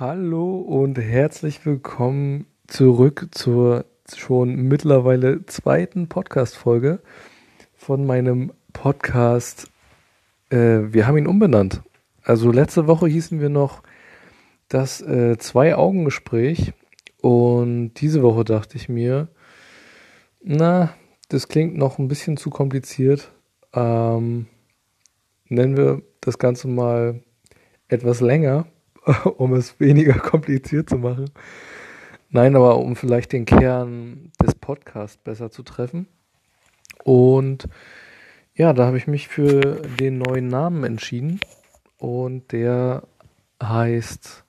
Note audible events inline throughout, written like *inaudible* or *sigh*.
Hallo und herzlich willkommen zurück zur schon mittlerweile zweiten Podcast-Folge von meinem Podcast. Äh, wir haben ihn umbenannt. Also letzte Woche hießen wir noch das äh, Zwei-Augen-Gespräch und diese Woche dachte ich mir, na, das klingt noch ein bisschen zu kompliziert. Ähm, nennen wir das Ganze mal etwas länger, *laughs* um es weniger *laughs* kompliziert zu machen. Nein, aber um vielleicht den Kern des Podcasts besser zu treffen. Und ja, da habe ich mich für den neuen Namen entschieden. Und der heißt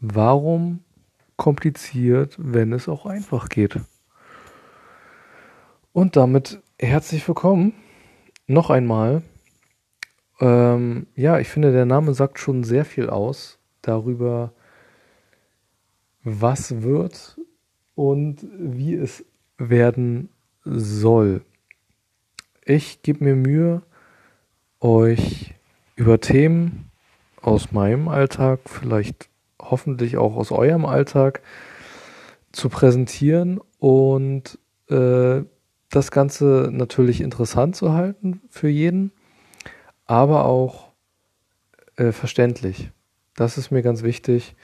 Warum kompliziert, wenn es auch einfach geht? Und damit herzlich willkommen noch einmal ähm, ja, ich finde, der Name sagt schon sehr viel aus darüber, was wird und wie es werden soll. Ich gebe mir Mühe, euch über Themen aus meinem Alltag, vielleicht hoffentlich auch aus eurem Alltag, zu präsentieren und äh, das Ganze natürlich interessant zu halten für jeden aber auch äh, verständlich. Das ist mir ganz wichtig,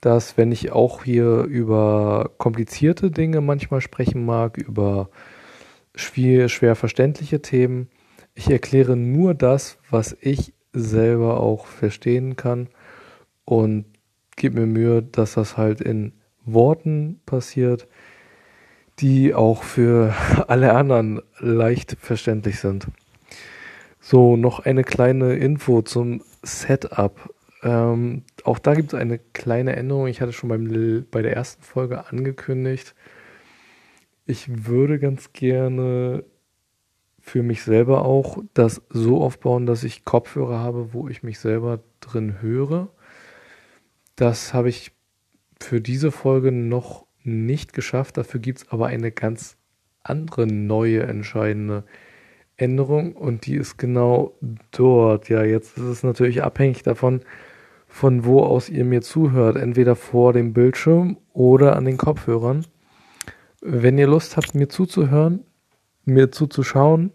dass wenn ich auch hier über komplizierte Dinge manchmal sprechen mag, über schwer, schwer verständliche Themen, ich erkläre nur das, was ich selber auch verstehen kann und gebe mir Mühe, dass das halt in Worten passiert, die auch für *laughs* alle anderen leicht verständlich sind. So, noch eine kleine Info zum Setup. Ähm, auch da gibt es eine kleine Änderung. Ich hatte schon beim, bei der ersten Folge angekündigt. Ich würde ganz gerne für mich selber auch das so aufbauen, dass ich Kopfhörer habe, wo ich mich selber drin höre. Das habe ich für diese Folge noch nicht geschafft. Dafür gibt es aber eine ganz andere neue entscheidende Änderung und die ist genau dort. Ja, jetzt ist es natürlich abhängig davon, von wo aus ihr mir zuhört. Entweder vor dem Bildschirm oder an den Kopfhörern. Wenn ihr Lust habt, mir zuzuhören, mir zuzuschauen,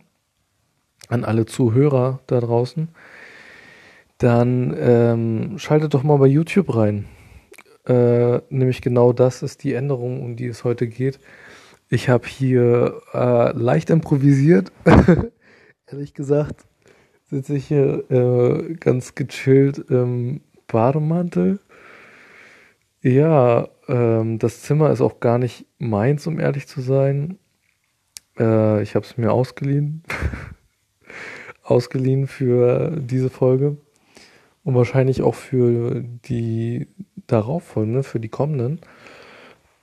an alle Zuhörer da draußen, dann ähm, schaltet doch mal bei YouTube rein. Äh, nämlich genau das ist die Änderung, um die es heute geht. Ich habe hier äh, leicht improvisiert. *laughs* Ehrlich gesagt sitze ich hier äh, ganz gechillt im Bademantel. Ja, ähm, das Zimmer ist auch gar nicht meins, um ehrlich zu sein. Äh, ich habe es mir ausgeliehen. *laughs* ausgeliehen für diese Folge. Und wahrscheinlich auch für die darauffolgende, für die kommenden.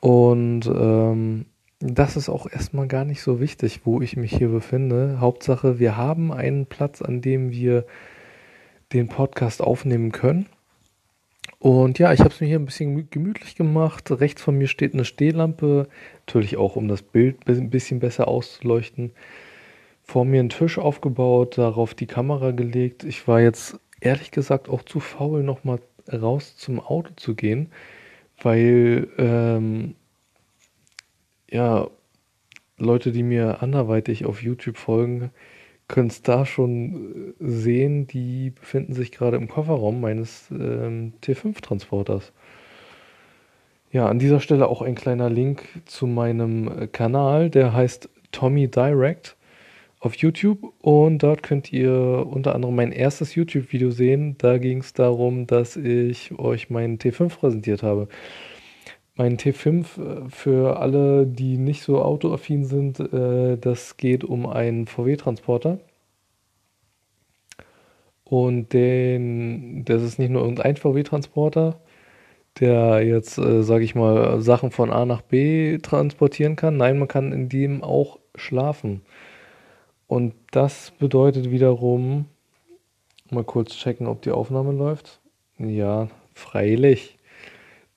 Und ähm, das ist auch erstmal gar nicht so wichtig, wo ich mich hier befinde. Hauptsache, wir haben einen Platz, an dem wir den Podcast aufnehmen können. Und ja, ich habe es mir hier ein bisschen gemütlich gemacht. Rechts von mir steht eine Stehlampe, natürlich auch, um das Bild ein bisschen besser auszuleuchten. Vor mir ein Tisch aufgebaut, darauf die Kamera gelegt. Ich war jetzt ehrlich gesagt auch zu faul, nochmal raus zum Auto zu gehen, weil ähm, ja, Leute, die mir anderweitig auf YouTube folgen, können es da schon äh, sehen. Die befinden sich gerade im Kofferraum meines ähm, T5-Transporters. Ja, an dieser Stelle auch ein kleiner Link zu meinem äh, Kanal, der heißt Tommy Direct auf YouTube und dort könnt ihr unter anderem mein erstes YouTube-Video sehen. Da ging es darum, dass ich euch meinen T5 präsentiert habe. Mein T5 äh, für alle, die nicht so autoaffin sind, äh, das geht um einen VW-Transporter. Und den, das ist nicht nur irgendein VW-Transporter, der jetzt, äh, sage ich mal, Sachen von A nach B transportieren kann. Nein, man kann in dem auch schlafen. Und das bedeutet wiederum, mal kurz checken, ob die Aufnahme läuft. Ja, freilich.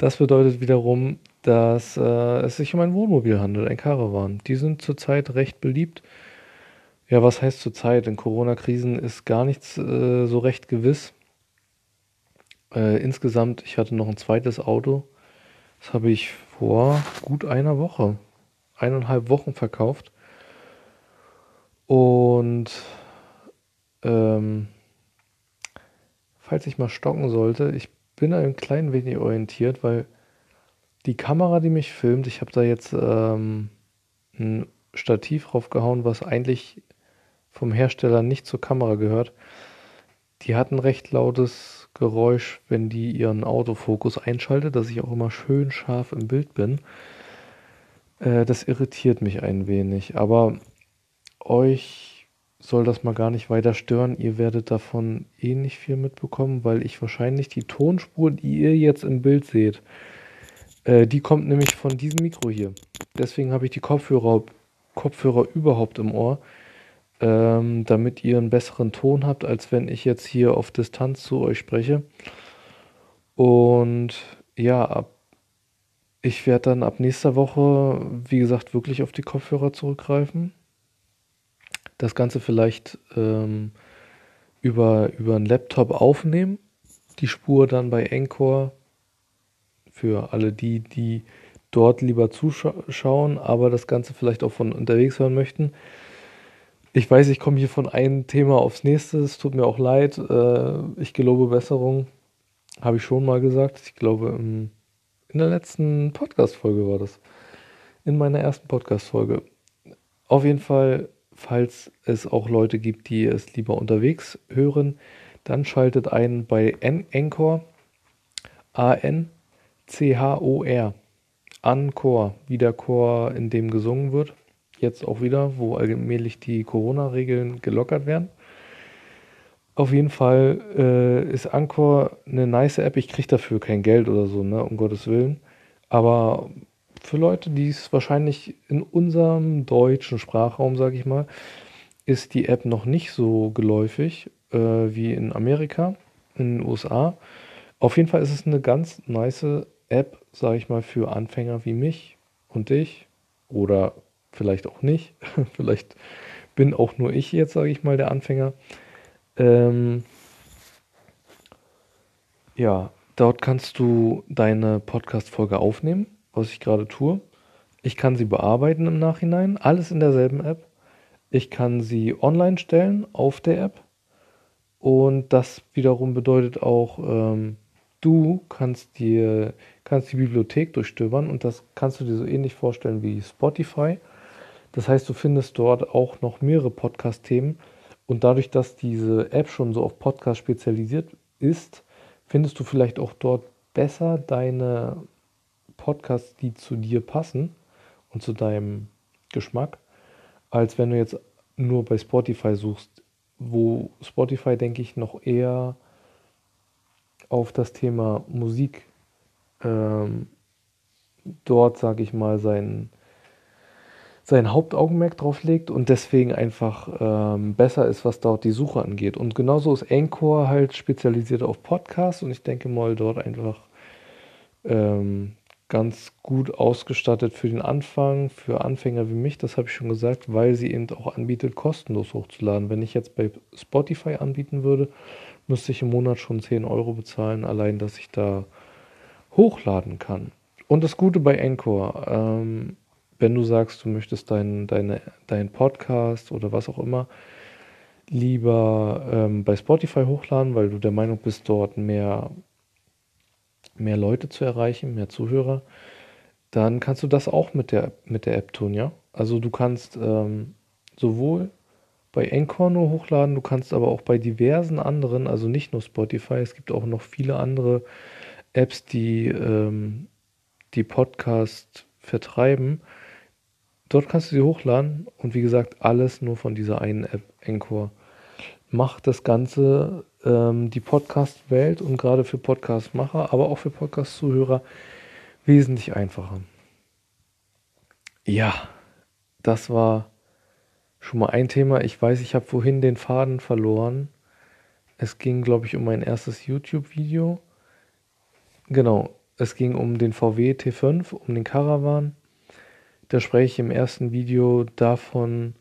Das bedeutet wiederum, dass äh, es sich um ein Wohnmobil handelt, ein Caravan. Die sind zurzeit recht beliebt. Ja, was heißt zurzeit? In Corona-Krisen ist gar nichts äh, so recht gewiss. Äh, insgesamt, ich hatte noch ein zweites Auto. Das habe ich vor gut einer Woche, eineinhalb Wochen verkauft. Und ähm, falls ich mal stocken sollte, ich bin ein klein wenig orientiert, weil die Kamera, die mich filmt, ich habe da jetzt ähm, ein Stativ draufgehauen, was eigentlich vom Hersteller nicht zur Kamera gehört. Die hat ein recht lautes Geräusch, wenn die ihren Autofokus einschaltet, dass ich auch immer schön scharf im Bild bin. Äh, das irritiert mich ein wenig, aber euch soll das mal gar nicht weiter stören. Ihr werdet davon eh nicht viel mitbekommen, weil ich wahrscheinlich die Tonspur, die ihr jetzt im Bild seht, äh, die kommt nämlich von diesem Mikro hier. Deswegen habe ich die Kopfhörer, Kopfhörer überhaupt im Ohr, ähm, damit ihr einen besseren Ton habt, als wenn ich jetzt hier auf Distanz zu euch spreche. Und ja, ab, ich werde dann ab nächster Woche, wie gesagt, wirklich auf die Kopfhörer zurückgreifen. Das Ganze vielleicht ähm, über, über einen Laptop aufnehmen. Die Spur dann bei Encore für alle die, die dort lieber zuschauen, aber das Ganze vielleicht auch von unterwegs hören möchten. Ich weiß, ich komme hier von einem Thema aufs nächste. Es tut mir auch leid. Äh, ich gelobe Besserung. Habe ich schon mal gesagt. Ich glaube, in der letzten Podcast-Folge war das. In meiner ersten Podcast-Folge. Auf jeden Fall, falls es auch Leute gibt, die es lieber unterwegs hören, dann schaltet ein bei Anchor. A-N C-H-O-R. Anchor, wie der Chor, in dem gesungen wird. Jetzt auch wieder, wo allmählich die Corona-Regeln gelockert werden. Auf jeden Fall äh, ist Anchor eine nice App. Ich kriege dafür kein Geld oder so, ne, um Gottes Willen. Aber für Leute, die es wahrscheinlich in unserem deutschen Sprachraum, sage ich mal, ist die App noch nicht so geläufig äh, wie in Amerika, in den USA. Auf jeden Fall ist es eine ganz nice App, sage ich mal, für Anfänger wie mich und dich oder vielleicht auch nicht. *laughs* vielleicht bin auch nur ich jetzt, sage ich mal, der Anfänger. Ähm, ja, dort kannst du deine Podcast-Folge aufnehmen, was ich gerade tue. Ich kann sie bearbeiten im Nachhinein, alles in derselben App. Ich kann sie online stellen auf der App. Und das wiederum bedeutet auch, ähm, du kannst dir kannst die Bibliothek durchstöbern und das kannst du dir so ähnlich vorstellen wie Spotify. Das heißt, du findest dort auch noch mehrere Podcast-Themen und dadurch, dass diese App schon so auf Podcast spezialisiert ist, findest du vielleicht auch dort besser deine Podcasts, die zu dir passen und zu deinem Geschmack, als wenn du jetzt nur bei Spotify suchst, wo Spotify, denke ich, noch eher auf das Thema Musik ähm, dort, sage ich mal, sein, sein Hauptaugenmerk drauf legt und deswegen einfach ähm, besser ist, was dort die Suche angeht. Und genauso ist Anchor halt spezialisiert auf Podcasts und ich denke mal dort einfach ähm, ganz gut ausgestattet für den Anfang, für Anfänger wie mich, das habe ich schon gesagt, weil sie eben auch anbietet, kostenlos hochzuladen. Wenn ich jetzt bei Spotify anbieten würde, müsste ich im Monat schon 10 Euro bezahlen, allein dass ich da hochladen kann. Und das Gute bei Encore, ähm, wenn du sagst, du möchtest deinen deine, dein Podcast oder was auch immer lieber ähm, bei Spotify hochladen, weil du der Meinung bist, dort mehr, mehr Leute zu erreichen, mehr Zuhörer, dann kannst du das auch mit der, mit der App tun, ja? Also du kannst ähm, sowohl bei Encore nur hochladen, du kannst aber auch bei diversen anderen, also nicht nur Spotify, es gibt auch noch viele andere Apps, die ähm, die Podcast vertreiben. Dort kannst du sie hochladen und wie gesagt, alles nur von dieser einen App, Encore. Macht das Ganze ähm, die Podcast-Welt und gerade für Podcast-Macher, aber auch für Podcast-Zuhörer wesentlich einfacher. Ja, das war schon mal ein Thema. Ich weiß, ich habe vorhin den Faden verloren. Es ging, glaube ich, um mein erstes YouTube-Video. Genau, es ging um den VW T5, um den Caravan. Da spreche ich im ersten Video davon,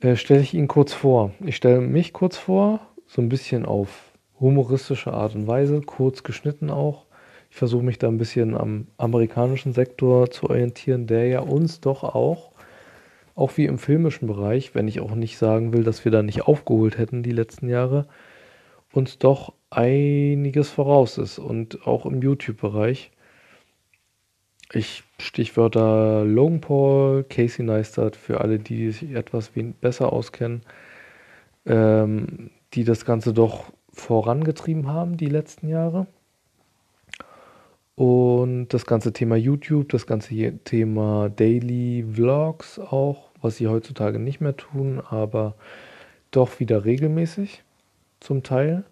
äh, stelle ich ihn kurz vor. Ich stelle mich kurz vor, so ein bisschen auf humoristische Art und Weise, kurz geschnitten auch. Ich versuche mich da ein bisschen am amerikanischen Sektor zu orientieren, der ja uns doch auch, auch wie im filmischen Bereich, wenn ich auch nicht sagen will, dass wir da nicht aufgeholt hätten die letzten Jahre, uns doch einiges voraus ist und auch im YouTube-Bereich. Ich Stichwörter Logan Paul, Casey Neistat, für alle, die sich etwas besser auskennen, ähm, die das Ganze doch vorangetrieben haben die letzten Jahre. Und das ganze Thema YouTube, das ganze Thema Daily Vlogs auch, was sie heutzutage nicht mehr tun, aber doch wieder regelmäßig zum Teil.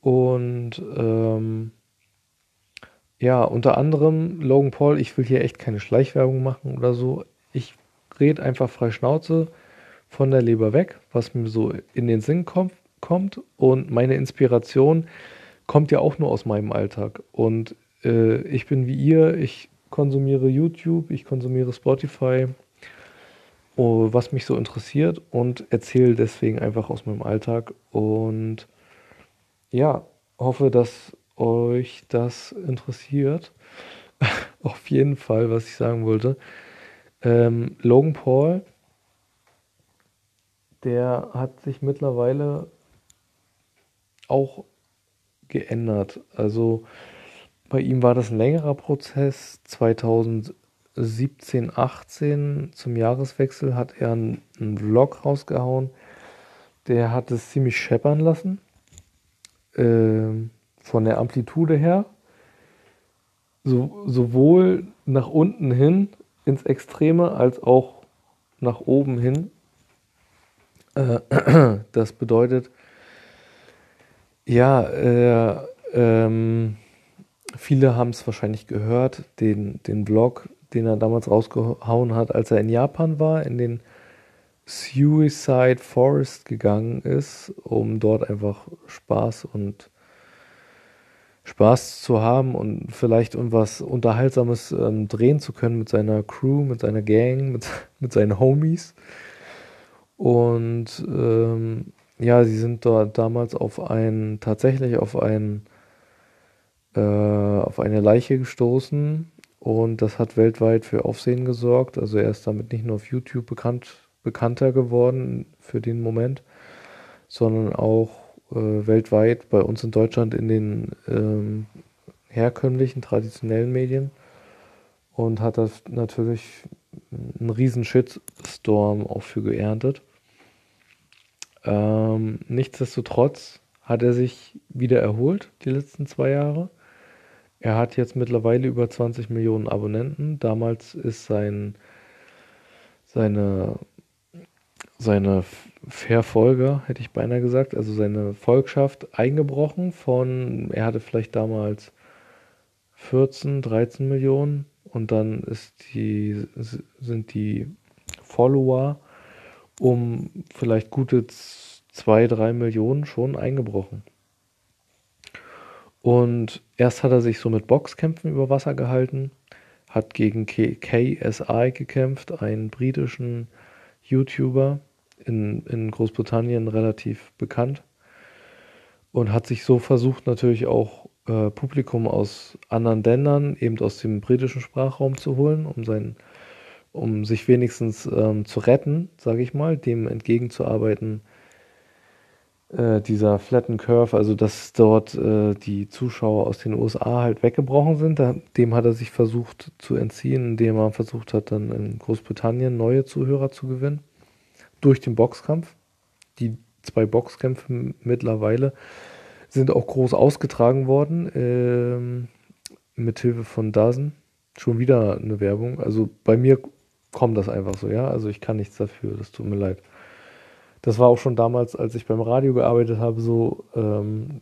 Und ähm, ja, unter anderem Logan Paul, ich will hier echt keine Schleichwerbung machen oder so. Ich rede einfach frei Schnauze von der Leber weg, was mir so in den Sinn kommt, kommt. Und meine Inspiration kommt ja auch nur aus meinem Alltag. Und äh, ich bin wie ihr, ich konsumiere YouTube, ich konsumiere Spotify, oh, was mich so interessiert und erzähle deswegen einfach aus meinem Alltag und ja, hoffe, dass euch das interessiert. *laughs* Auf jeden Fall, was ich sagen wollte. Ähm, Logan Paul, der hat sich mittlerweile auch geändert. Also bei ihm war das ein längerer Prozess. 2017, 18 zum Jahreswechsel hat er einen, einen Vlog rausgehauen. Der hat es ziemlich scheppern lassen. Ähm, von der Amplitude her. So, sowohl nach unten hin ins Extreme als auch nach oben hin. Äh, *clears throat* das bedeutet, ja, äh, ähm, Viele haben es wahrscheinlich gehört, den, den Blog, den er damals rausgehauen hat, als er in Japan war, in den Suicide Forest gegangen ist, um dort einfach Spaß und Spaß zu haben und vielleicht irgendwas Unterhaltsames ähm, drehen zu können mit seiner Crew, mit seiner Gang, mit, *laughs* mit seinen Homies. Und ähm, ja, sie sind dort damals auf ein, tatsächlich auf ein äh, auf eine Leiche gestoßen und das hat weltweit für Aufsehen gesorgt. Also er ist damit nicht nur auf YouTube bekannt, bekannter geworden für den Moment, sondern auch äh, weltweit bei uns in Deutschland in den ähm, herkömmlichen, traditionellen Medien und hat das natürlich einen riesen Shitstorm auch für geerntet. Ähm, nichtsdestotrotz hat er sich wieder erholt die letzten zwei Jahre er hat jetzt mittlerweile über 20 Millionen Abonnenten. Damals ist sein, seine, seine Verfolger, hätte ich beinahe gesagt, also seine Volkschaft eingebrochen von, er hatte vielleicht damals 14, 13 Millionen und dann die, sind die Follower um vielleicht gute 2, 3 Millionen schon eingebrochen. Und erst hat er sich so mit Boxkämpfen über Wasser gehalten, hat gegen KSI gekämpft, einen britischen YouTuber in, in Großbritannien relativ bekannt. Und hat sich so versucht, natürlich auch äh, Publikum aus anderen Ländern, eben aus dem britischen Sprachraum zu holen, um, sein, um sich wenigstens ähm, zu retten, sage ich mal, dem entgegenzuarbeiten, äh, dieser Flatten Curve, also dass dort äh, die Zuschauer aus den USA halt weggebrochen sind. Da, dem hat er sich versucht zu entziehen, indem er versucht hat, dann in Großbritannien neue Zuhörer zu gewinnen. Durch den Boxkampf. Die zwei Boxkämpfe mittlerweile sind auch groß ausgetragen worden. Ähm, Hilfe von Dazen. Schon wieder eine Werbung. Also bei mir kommt das einfach so, ja. Also ich kann nichts dafür, das tut mir leid. Das war auch schon damals, als ich beim Radio gearbeitet habe, so. Ähm,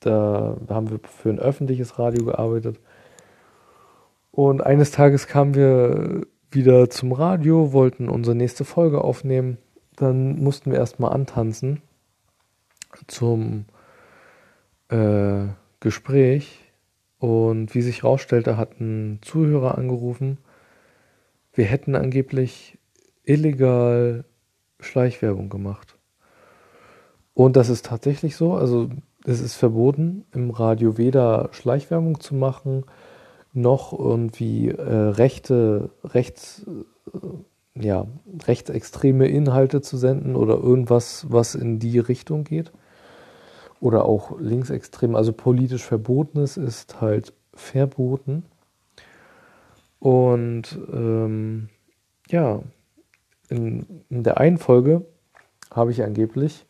da haben wir für ein öffentliches Radio gearbeitet. Und eines Tages kamen wir wieder zum Radio, wollten unsere nächste Folge aufnehmen. Dann mussten wir erstmal antanzen zum äh, Gespräch. Und wie sich herausstellte, hat ein Zuhörer angerufen. Wir hätten angeblich illegal Schleichwerbung gemacht. Und das ist tatsächlich so. Also es ist verboten, im Radio weder Schleichwerbung zu machen, noch irgendwie äh, rechte, rechts, äh, ja, rechtsextreme Inhalte zu senden oder irgendwas, was in die Richtung geht. Oder auch linksextrem, also politisch Verbotenes ist halt verboten. Und ähm, ja, in, in der einen Folge habe ich angeblich,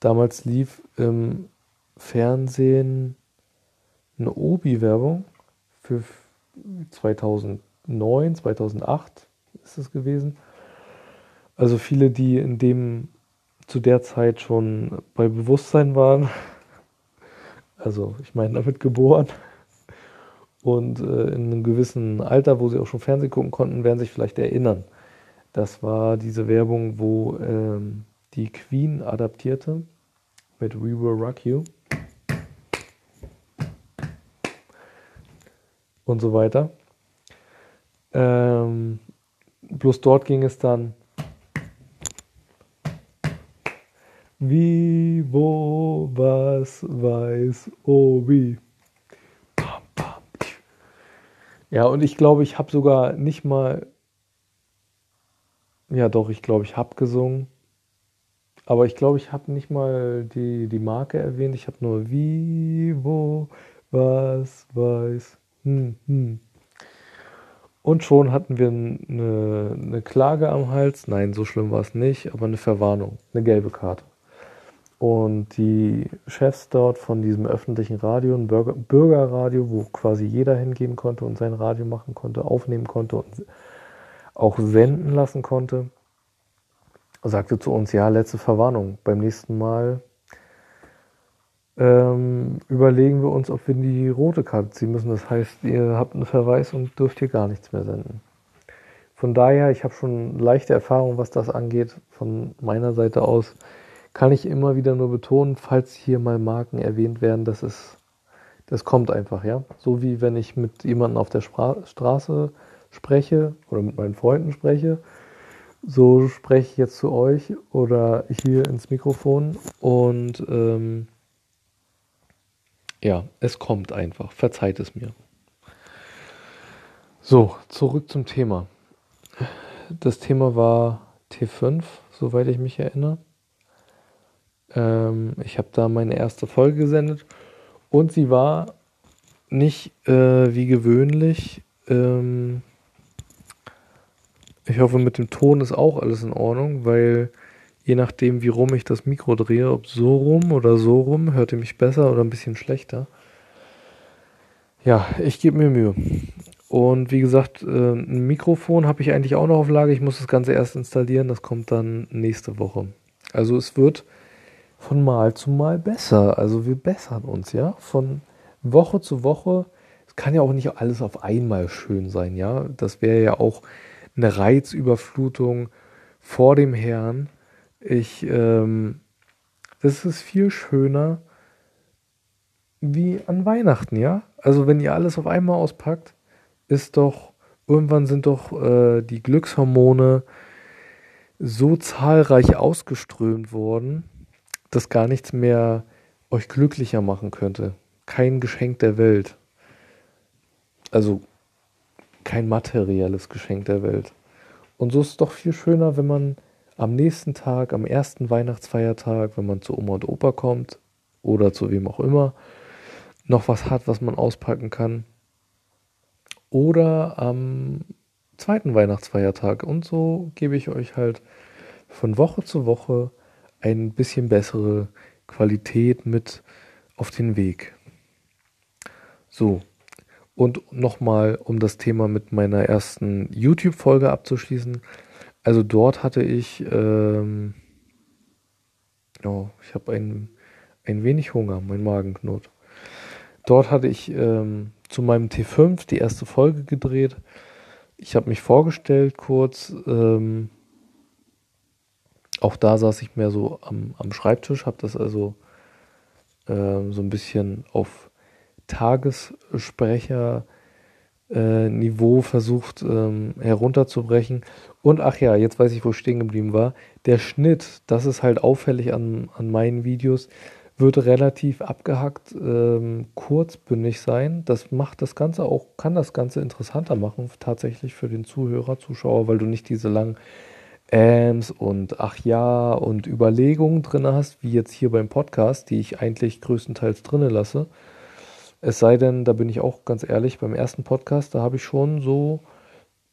damals lief im Fernsehen eine Obi-Werbung für 2009, 2008 ist es gewesen. Also viele, die in dem zu der Zeit schon bei Bewusstsein waren. Also ich meine damit geboren. Und äh, in einem gewissen Alter, wo sie auch schon Fernsehen gucken konnten, werden sich vielleicht erinnern. Das war diese Werbung, wo ähm, die Queen adaptierte mit We Will Rock You. Und so weiter. Ähm, bloß dort ging es dann Wie, wo, was, weiß, oh, wie. Ja, und ich glaube, ich habe sogar nicht mal. Ja, doch, ich glaube, ich habe gesungen. Aber ich glaube, ich habe nicht mal die, die Marke erwähnt. Ich habe nur wie, wo, was, weiß. Hm, hm. Und schon hatten wir eine, eine Klage am Hals. Nein, so schlimm war es nicht, aber eine Verwarnung, eine gelbe Karte. Und die Chefs dort von diesem öffentlichen Radio, ein Bürger, Bürgerradio, wo quasi jeder hingehen konnte und sein Radio machen konnte, aufnehmen konnte und auch senden lassen konnte, sagte zu uns, ja, letzte Verwarnung, beim nächsten Mal ähm, überlegen wir uns, ob wir die rote Karte ziehen müssen. Das heißt, ihr habt einen Verweis und dürft hier gar nichts mehr senden. Von daher, ich habe schon leichte Erfahrung, was das angeht, von meiner Seite aus kann ich immer wieder nur betonen, falls hier mal Marken erwähnt werden, das ist, das kommt einfach, ja. So wie wenn ich mit jemandem auf der Spra Straße spreche oder mit meinen Freunden spreche, so spreche ich jetzt zu euch oder hier ins Mikrofon und ähm, ja, es kommt einfach. Verzeiht es mir. So, zurück zum Thema. Das Thema war T5, soweit ich mich erinnere. Ähm, ich habe da meine erste Folge gesendet und sie war nicht äh, wie gewöhnlich. Ähm, ich hoffe, mit dem Ton ist auch alles in Ordnung, weil je nachdem, wie rum ich das Mikro drehe, ob so rum oder so rum, hört ihr mich besser oder ein bisschen schlechter. Ja, ich gebe mir Mühe. Und wie gesagt, äh, ein Mikrofon habe ich eigentlich auch noch auf Lage. Ich muss das Ganze erst installieren. Das kommt dann nächste Woche. Also es wird von Mal zu Mal besser. Also wir bessern uns, ja, von Woche zu Woche. Es kann ja auch nicht alles auf einmal schön sein, ja. Das wäre ja auch eine Reizüberflutung vor dem Herrn. Ich, ähm, das ist viel schöner wie an Weihnachten, ja. Also wenn ihr alles auf einmal auspackt, ist doch irgendwann sind doch äh, die Glückshormone so zahlreich ausgeströmt worden, dass gar nichts mehr euch glücklicher machen könnte. Kein Geschenk der Welt. Also kein materielles Geschenk der Welt. Und so ist es doch viel schöner, wenn man am nächsten Tag, am ersten Weihnachtsfeiertag, wenn man zu Oma und Opa kommt oder zu wem auch immer, noch was hat, was man auspacken kann. Oder am zweiten Weihnachtsfeiertag. Und so gebe ich euch halt von Woche zu Woche ein bisschen bessere Qualität mit auf den Weg. So, und nochmal, um das Thema mit meiner ersten YouTube-Folge abzuschließen. Also dort hatte ich, ähm, oh, ich habe ein, ein wenig Hunger, mein Magen knurrt. Dort hatte ich ähm, zu meinem T5 die erste Folge gedreht. Ich habe mich vorgestellt kurz, ähm, auch da saß ich mehr so am, am Schreibtisch, habe das also äh, so ein bisschen auf Tagessprecher-Niveau äh, versucht ähm, herunterzubrechen. Und ach ja, jetzt weiß ich, wo ich stehen geblieben war. Der Schnitt, das ist halt auffällig an, an meinen Videos, wird relativ abgehackt, ähm, kurzbündig sein. Das macht das Ganze auch, kann das Ganze interessanter machen, tatsächlich für den Zuhörer, Zuschauer, weil du nicht diese langen Äms und ach ja und Überlegungen drin hast, wie jetzt hier beim Podcast, die ich eigentlich größtenteils drinne lasse. Es sei denn, da bin ich auch ganz ehrlich, beim ersten Podcast, da habe ich schon so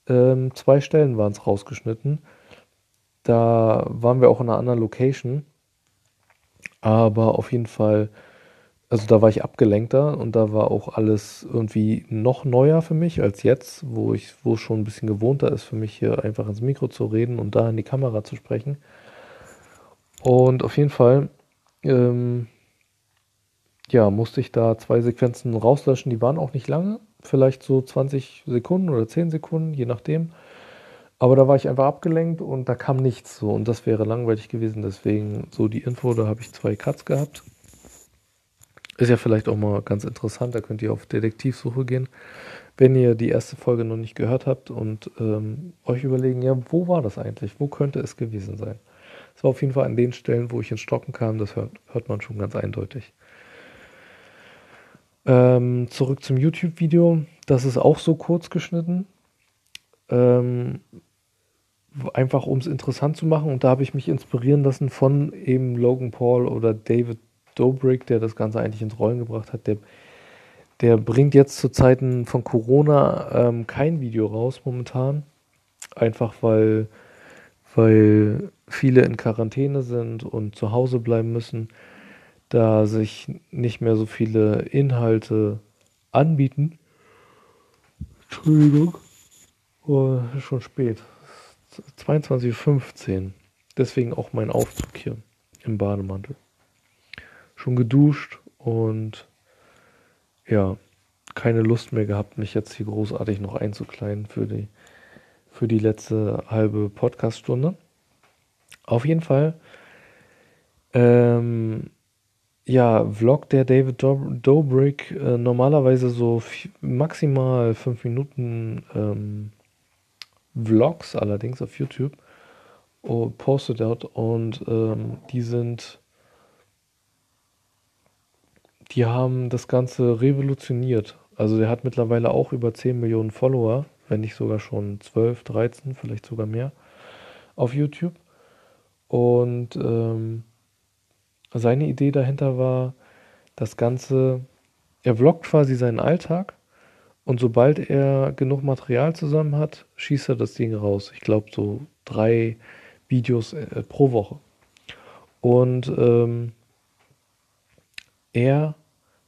ähm, zwei Stellen waren es rausgeschnitten. Da waren wir auch in einer anderen Location aber auf jeden Fall, also da war ich abgelenkter und da war auch alles irgendwie noch neuer für mich als jetzt, wo ich, wo es schon ein bisschen gewohnter ist für mich hier einfach ins Mikro zu reden und da in die Kamera zu sprechen. Und auf jeden Fall, ähm, ja, musste ich da zwei Sequenzen rauslöschen, die waren auch nicht lange, vielleicht so 20 Sekunden oder 10 Sekunden, je nachdem. Aber da war ich einfach abgelenkt und da kam nichts so. Und das wäre langweilig gewesen. Deswegen so die Info, da habe ich zwei Cuts gehabt. Ist ja vielleicht auch mal ganz interessant. Da könnt ihr auf Detektivsuche gehen, wenn ihr die erste Folge noch nicht gehört habt und ähm, euch überlegen, ja, wo war das eigentlich? Wo könnte es gewesen sein? Es war auf jeden Fall an den Stellen, wo ich ins Stocken kam. Das hört, hört man schon ganz eindeutig. Ähm, zurück zum YouTube-Video. Das ist auch so kurz geschnitten. Ähm, einfach um es interessant zu machen. Und da habe ich mich inspirieren lassen von eben Logan Paul oder David Dobrik, der das Ganze eigentlich ins Rollen gebracht hat. Der, der bringt jetzt zu Zeiten von Corona ähm, kein Video raus momentan. Einfach weil, weil viele in Quarantäne sind und zu Hause bleiben müssen, da sich nicht mehr so viele Inhalte anbieten. Entschuldigung. Oh, schon spät. 22.15 Uhr. Deswegen auch mein Aufzug hier im Bademantel. Schon geduscht und ja, keine Lust mehr gehabt, mich jetzt hier großartig noch einzukleiden für die, für die letzte halbe Podcaststunde. Auf jeden Fall, ähm, ja, Vlog der David Dobrik, äh, normalerweise so maximal fünf Minuten ähm, Vlogs allerdings auf YouTube oh, postet dort und ähm, die sind, die haben das Ganze revolutioniert. Also der hat mittlerweile auch über 10 Millionen Follower, wenn nicht sogar schon 12, 13, vielleicht sogar mehr auf YouTube. Und ähm, seine Idee dahinter war, das Ganze, er vloggt quasi seinen Alltag und sobald er genug Material zusammen hat, schießt er das Ding raus. Ich glaube so drei Videos äh, pro Woche. Und ähm, er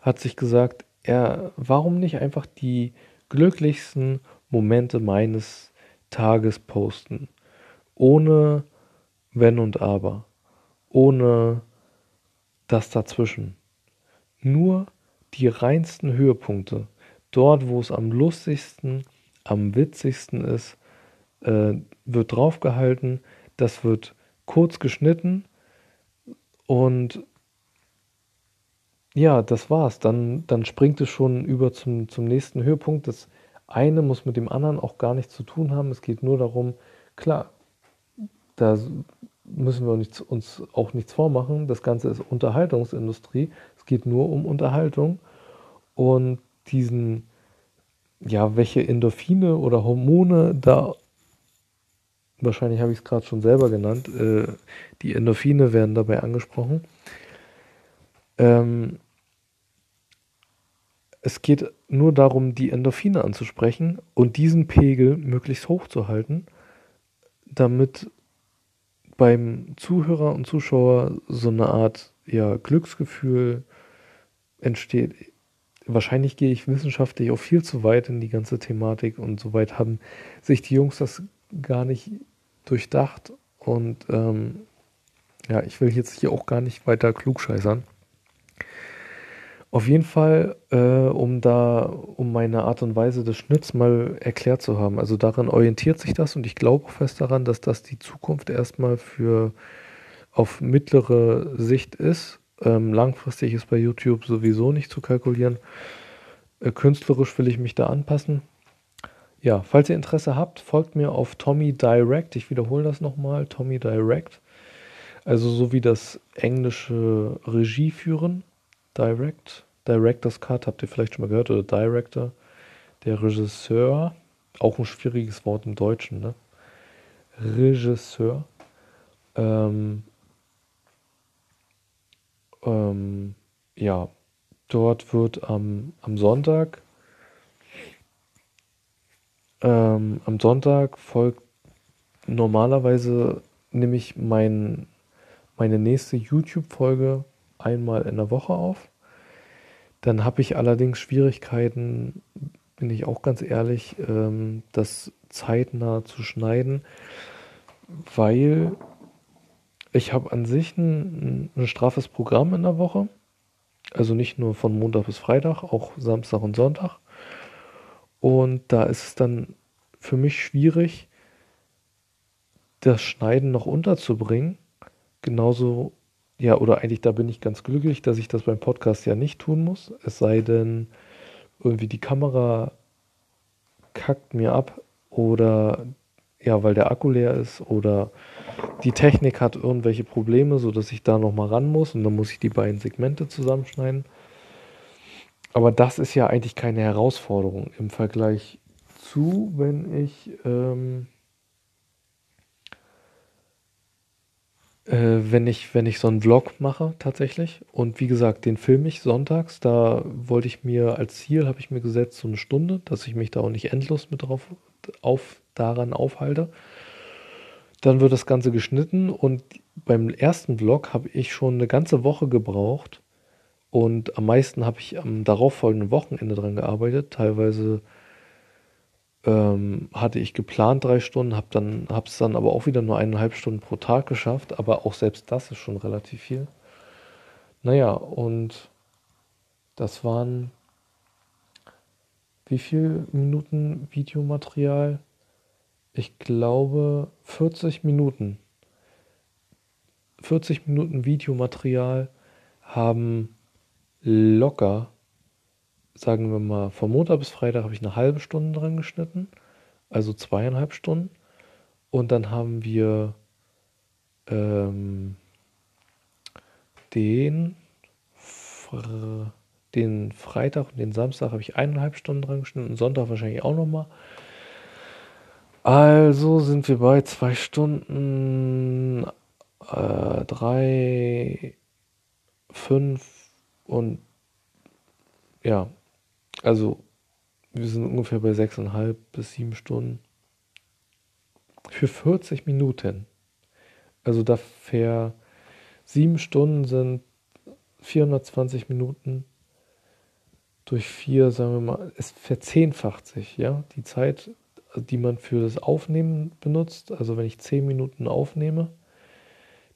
hat sich gesagt, er, warum nicht einfach die glücklichsten Momente meines Tages posten? Ohne Wenn und Aber. Ohne das dazwischen. Nur die reinsten Höhepunkte dort, wo es am lustigsten, am witzigsten ist, äh, wird draufgehalten. Das wird kurz geschnitten und ja, das war's. Dann, dann springt es schon über zum, zum nächsten Höhepunkt. Das eine muss mit dem anderen auch gar nichts zu tun haben. Es geht nur darum, klar, da müssen wir uns, uns auch nichts vormachen. Das Ganze ist Unterhaltungsindustrie. Es geht nur um Unterhaltung. Und diesen, ja, welche Endorphine oder Hormone da, wahrscheinlich habe ich es gerade schon selber genannt, äh, die Endorphine werden dabei angesprochen. Ähm, es geht nur darum, die Endorphine anzusprechen und diesen Pegel möglichst hoch zu halten, damit beim Zuhörer und Zuschauer so eine Art ja, Glücksgefühl entsteht wahrscheinlich gehe ich wissenschaftlich auch viel zu weit in die ganze Thematik und soweit haben sich die Jungs das gar nicht durchdacht und ähm, ja, ich will jetzt hier auch gar nicht weiter klugscheißern. Auf jeden Fall, äh, um da, um meine Art und Weise des Schnitts mal erklärt zu haben. Also daran orientiert sich das und ich glaube fest daran, dass das die Zukunft erstmal für auf mittlere Sicht ist ähm, langfristig ist bei YouTube sowieso nicht zu kalkulieren. Äh, künstlerisch will ich mich da anpassen. Ja, falls ihr Interesse habt, folgt mir auf Tommy Direct. Ich wiederhole das nochmal, Tommy Direct. Also so wie das englische Regie führen, Direct, Director's Cut, habt ihr vielleicht schon mal gehört, oder Director, der Regisseur, auch ein schwieriges Wort im Deutschen, ne? Regisseur. Ähm, ähm, ja, dort wird am, am Sonntag, ähm, am Sonntag folgt normalerweise nämlich mein, meine nächste YouTube-Folge einmal in der Woche auf. Dann habe ich allerdings Schwierigkeiten, bin ich auch ganz ehrlich, ähm, das zeitnah zu schneiden, weil ich habe an sich ein, ein straffes Programm in der Woche. Also nicht nur von Montag bis Freitag, auch Samstag und Sonntag. Und da ist es dann für mich schwierig, das Schneiden noch unterzubringen. Genauso, ja, oder eigentlich da bin ich ganz glücklich, dass ich das beim Podcast ja nicht tun muss. Es sei denn, irgendwie die Kamera kackt mir ab oder ja, weil der Akku leer ist oder die Technik hat irgendwelche Probleme, sodass ich da nochmal ran muss und dann muss ich die beiden Segmente zusammenschneiden. Aber das ist ja eigentlich keine Herausforderung im Vergleich zu, wenn ich ähm, wenn ich, wenn ich so einen Vlog mache tatsächlich. Und wie gesagt, den filme ich sonntags. Da wollte ich mir als Ziel, habe ich mir gesetzt, so eine Stunde, dass ich mich da auch nicht endlos mit drauf auf, daran aufhalte. Dann wird das Ganze geschnitten und beim ersten Vlog habe ich schon eine ganze Woche gebraucht. Und am meisten habe ich am darauffolgenden Wochenende dran gearbeitet. Teilweise ähm, hatte ich geplant drei Stunden, habe dann habe es dann aber auch wieder nur eineinhalb Stunden pro Tag geschafft, aber auch selbst das ist schon relativ viel. Naja, und das waren wie viel Minuten Videomaterial? Ich glaube 40 Minuten. 40 Minuten Videomaterial haben locker sagen wir mal, von Montag bis Freitag habe ich eine halbe Stunde dran geschnitten, also zweieinhalb Stunden. Und dann haben wir ähm, den, den Freitag und den Samstag habe ich eineinhalb Stunden dran geschnitten und Sonntag wahrscheinlich auch nochmal. Also sind wir bei zwei Stunden, äh, drei, fünf und ja, also, wir sind ungefähr bei 6,5 bis 7 Stunden. Für 40 Minuten. Also, dafür 7 Stunden sind 420 Minuten durch 4, sagen wir mal, es verzehnfacht sich, ja, die Zeit, die man für das Aufnehmen benutzt. Also, wenn ich 10 Minuten aufnehme,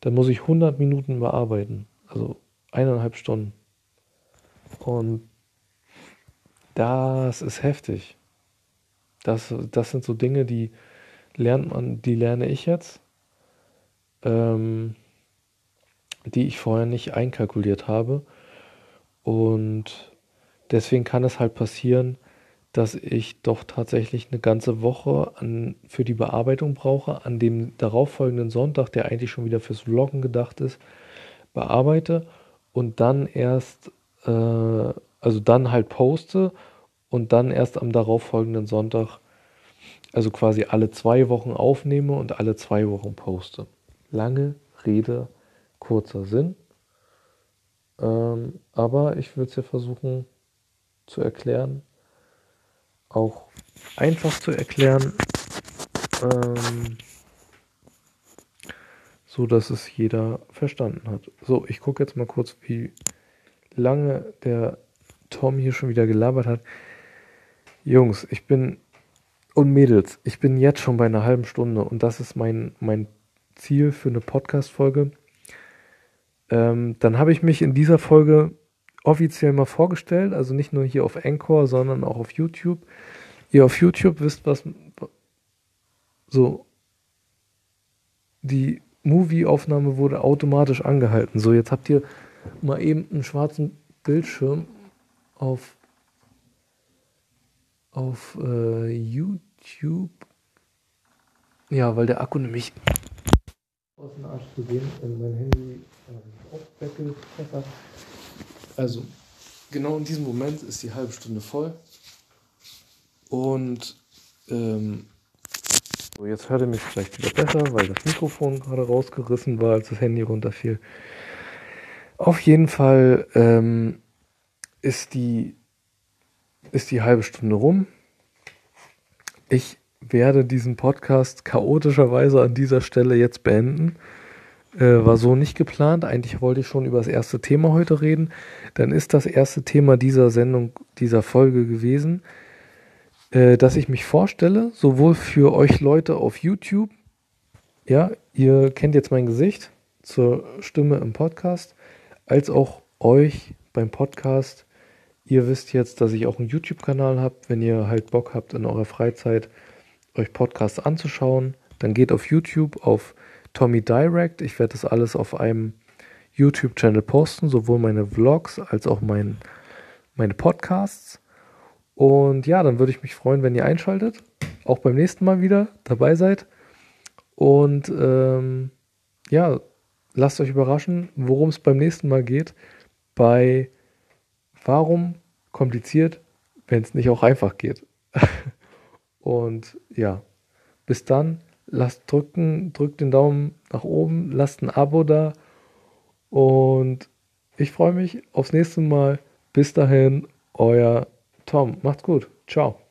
dann muss ich 100 Minuten bearbeiten. Also, eineinhalb Stunden. Und das ist heftig. Das, das sind so Dinge, die lernt man, die lerne ich jetzt, ähm, die ich vorher nicht einkalkuliert habe. Und deswegen kann es halt passieren, dass ich doch tatsächlich eine ganze Woche an, für die Bearbeitung brauche, an dem darauffolgenden Sonntag, der eigentlich schon wieder fürs Vloggen gedacht ist, bearbeite und dann erst äh, also dann halt poste und dann erst am darauffolgenden Sonntag, also quasi alle zwei Wochen aufnehme und alle zwei Wochen poste. Lange Rede, kurzer Sinn. Ähm, aber ich würde es ja versuchen zu erklären, auch einfach zu erklären, ähm, so dass es jeder verstanden hat. So, ich gucke jetzt mal kurz, wie lange der Tom hier schon wieder gelabert hat. Jungs, ich bin und Mädels, ich bin jetzt schon bei einer halben Stunde und das ist mein, mein Ziel für eine Podcast-Folge. Ähm, dann habe ich mich in dieser Folge offiziell mal vorgestellt, also nicht nur hier auf Anchor, sondern auch auf YouTube. Ihr auf YouTube wisst, was so die Movie-Aufnahme wurde automatisch angehalten. So, jetzt habt ihr mal eben einen schwarzen Bildschirm auf, auf äh, YouTube. Ja, weil der Akku nämlich aus dem Arsch zu gehen. Und mein Handy äh, weggepfeffert. Also, genau in diesem Moment ist die halbe Stunde voll. Und ähm, so, jetzt hört ihr mich vielleicht wieder besser, weil das Mikrofon gerade rausgerissen war, als das Handy runterfiel. Auf jeden Fall ähm, ist, die, ist die halbe Stunde rum. Ich werde diesen Podcast chaotischerweise an dieser Stelle jetzt beenden. Äh, war so nicht geplant. Eigentlich wollte ich schon über das erste Thema heute reden. Dann ist das erste Thema dieser Sendung, dieser Folge gewesen, äh, dass ich mich vorstelle, sowohl für euch Leute auf YouTube, ja, ihr kennt jetzt mein Gesicht zur Stimme im Podcast, als auch euch beim Podcast. Ihr wisst jetzt, dass ich auch einen YouTube-Kanal habe. Wenn ihr halt Bock habt, in eurer Freizeit euch Podcasts anzuschauen, dann geht auf YouTube auf Tommy Direct. Ich werde das alles auf einem YouTube-Channel posten, sowohl meine Vlogs als auch mein, meine Podcasts. Und ja, dann würde ich mich freuen, wenn ihr einschaltet, auch beim nächsten Mal wieder dabei seid. Und ähm, ja, lasst euch überraschen, worum es beim nächsten Mal geht. Bei Warum kompliziert, wenn es nicht auch einfach geht. *laughs* Und ja, bis dann. Lasst drücken, drückt den Daumen nach oben, lasst ein Abo da. Und ich freue mich aufs nächste Mal. Bis dahin, euer Tom. Macht's gut. Ciao.